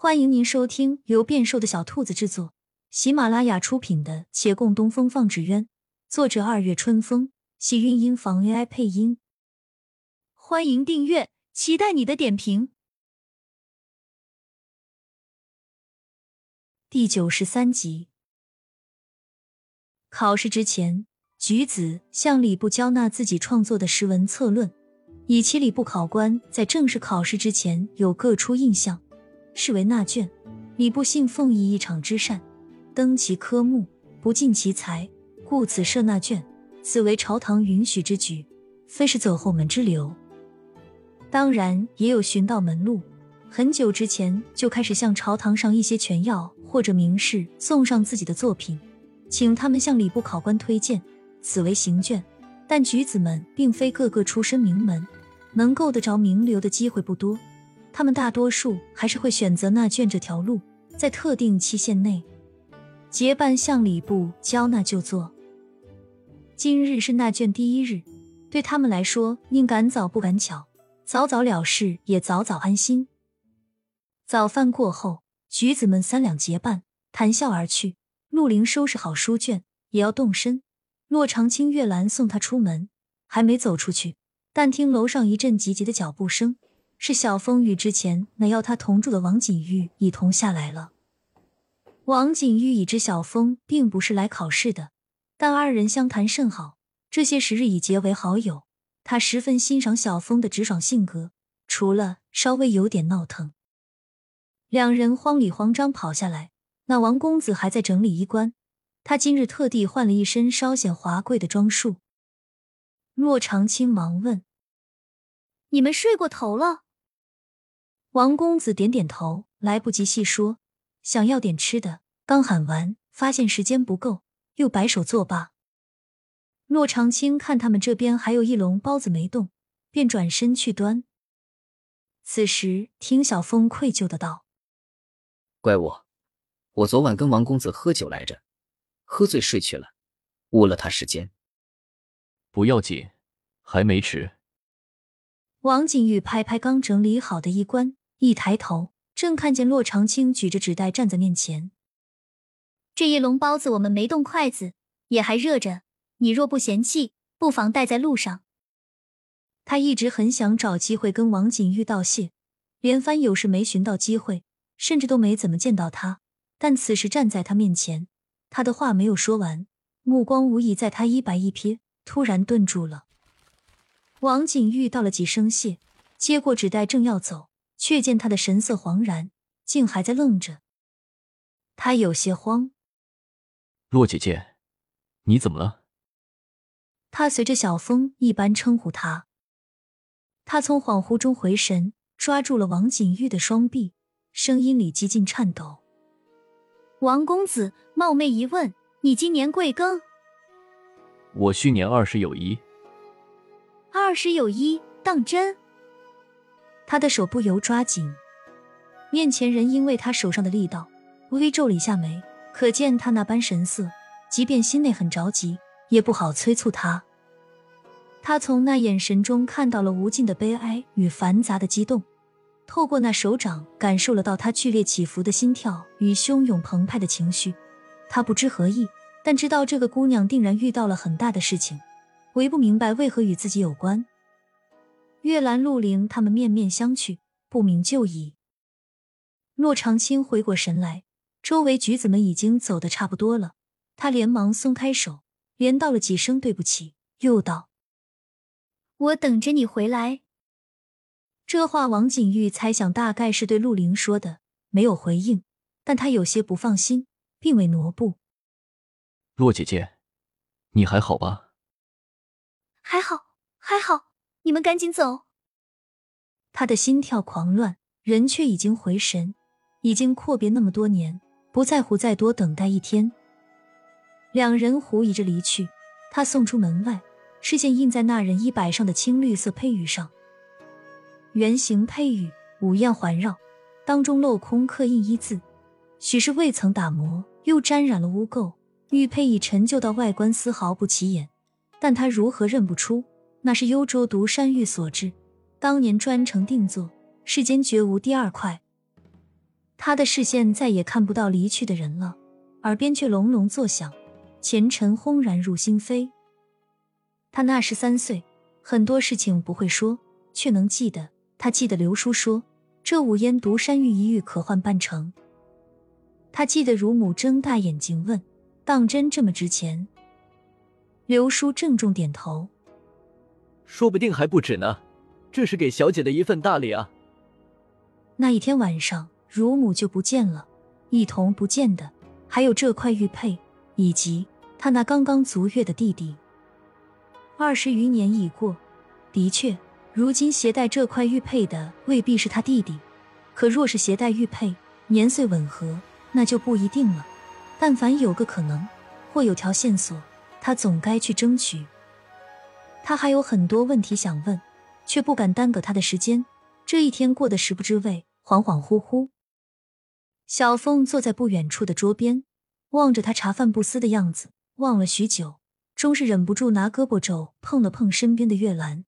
欢迎您收听由变瘦的小兔子制作、喜马拉雅出品的《且共东风放纸鸢》，作者二月春风，喜韵音房 AI 配音。欢迎订阅，期待你的点评。第九十三集，考试之前，橘子向礼部交纳自己创作的诗文策论，以期礼部考官在正式考试之前有各出印象。视为纳卷，礼部信奉以一场之善，登其科目，不尽其才，故此设纳卷，此为朝堂允许之举，非是走后门之流。当然也有寻道门路，很久之前就开始向朝堂上一些权要或者名士送上自己的作品，请他们向礼部考官推荐，此为行卷。但举子们并非个个出身名门，能够得着名流的机会不多。他们大多数还是会选择纳卷这条路，在特定期限内结伴向礼部交纳就座。今日是纳卷第一日，对他们来说，宁赶早不赶巧，早早了事也早早安心。早饭过后，举子们三两结伴谈笑而去。陆林收拾好书卷，也要动身。骆长青、月兰送他出门，还没走出去，但听楼上一阵急急的脚步声。是小风与之前那要他同住的王景玉一同下来了。王景玉已知小风并不是来考试的，但二人相谈甚好，这些时日已结为好友。他十分欣赏小风的直爽性格，除了稍微有点闹腾。两人慌里慌张跑下来，那王公子还在整理衣冠，他今日特地换了一身稍显华贵的装束。骆长青忙问：“你们睡过头了？”王公子点点头，来不及细说，想要点吃的，刚喊完，发现时间不够，又摆手作罢。骆长青看他们这边还有一笼包子没动，便转身去端。此时听小峰愧疚的道：“怪我，我昨晚跟王公子喝酒来着，喝醉睡去了，误了他时间。不要紧，还没迟。”王景玉拍拍刚整理好的衣冠。一抬头，正看见洛长青举着纸袋站在面前。这一笼包子我们没动筷子，也还热着。你若不嫌弃，不妨带在路上。他一直很想找机会跟王景玉道谢，连番有事没寻到机会，甚至都没怎么见到他。但此时站在他面前，他的话没有说完，目光无意在他衣摆一瞥，突然顿住了。王景玉道了几声谢，接过纸袋正要走。却见他的神色惶然，竟还在愣着。他有些慌。洛姐姐，你怎么了？他随着小风一般称呼他。他从恍惚中回神，抓住了王景玉的双臂，声音里几近颤抖：“王公子，冒昧一问，你今年贵庚？”“我虚年二十有一。”“二十有一，当真？”他的手不由抓紧，面前人因为他手上的力道，微微皱了一下眉，可见他那般神色，即便心内很着急，也不好催促他。他从那眼神中看到了无尽的悲哀与繁杂的激动，透过那手掌感受了到他剧烈起伏的心跳与汹涌澎湃的情绪。他不知何意，但知道这个姑娘定然遇到了很大的事情，唯不明白为何与自己有关。月兰、陆凌他们面面相觑，不明就已。骆长青回过神来，周围举子们已经走得差不多了，他连忙松开手，连道了几声对不起，又道：“我等着你回来。”这话王景玉猜想大概是对陆凌说的，没有回应，但他有些不放心，并未挪步。骆姐姐，你还好吧？还好，还好。你们赶紧走！他的心跳狂乱，人却已经回神。已经阔别那么多年，不在乎再多等待一天。两人狐疑着离去，他送出门外，视线印在那人衣摆上的青绿色佩玉上。圆形佩玉五样环绕，当中镂空刻印一字，许是未曾打磨，又沾染了污垢。玉佩已陈旧到外观丝毫不起眼，但他如何认不出？那是幽州独山玉所制，当年专程定做，世间绝无第二块。他的视线再也看不到离去的人了，耳边却隆隆作响，前尘轰然入心扉。他那时三岁，很多事情不会说，却能记得。他记得刘叔说：“这五烟独山玉一玉可换半成。”他记得乳母睁大眼睛问：“当真这么值钱？”刘叔郑重点头：“说不定还不止呢，这是给小姐的一份大礼啊。”那一天晚上，乳母就不见了，一同不见的还有这块玉佩，以及他那刚刚足月的弟弟。二十余年已过，的确，如今携带这块玉佩的未必是他弟弟。可若是携带玉佩，年岁吻合，那就不一定了。但凡有个可能，或有条线索，他总该去争取。他还有很多问题想问，却不敢耽搁他的时间。这一天过得食不知味，恍恍惚惚。小凤坐在不远处的桌边，望着他茶饭不思的样子，望了许久。终是忍不住拿胳膊肘碰了碰身边的月兰。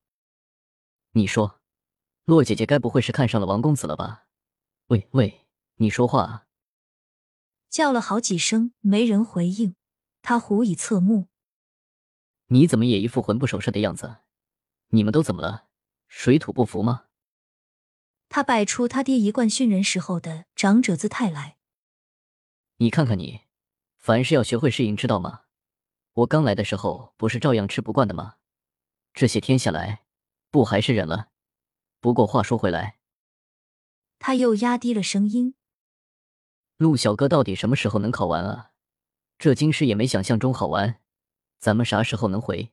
你说，洛姐姐该不会是看上了王公子了吧？喂喂，你说话啊！叫了好几声，没人回应。他狐疑侧目。你怎么也一副魂不守舍的样子？你们都怎么了？水土不服吗？他摆出他爹一贯训人时候的长者姿态来。你看看你，凡事要学会适应，知道吗？我刚来的时候不是照样吃不惯的吗？这些天下来，不还是忍了？不过话说回来，他又压低了声音：“陆小哥到底什么时候能考完啊？这京师也没想象中好玩，咱们啥时候能回？”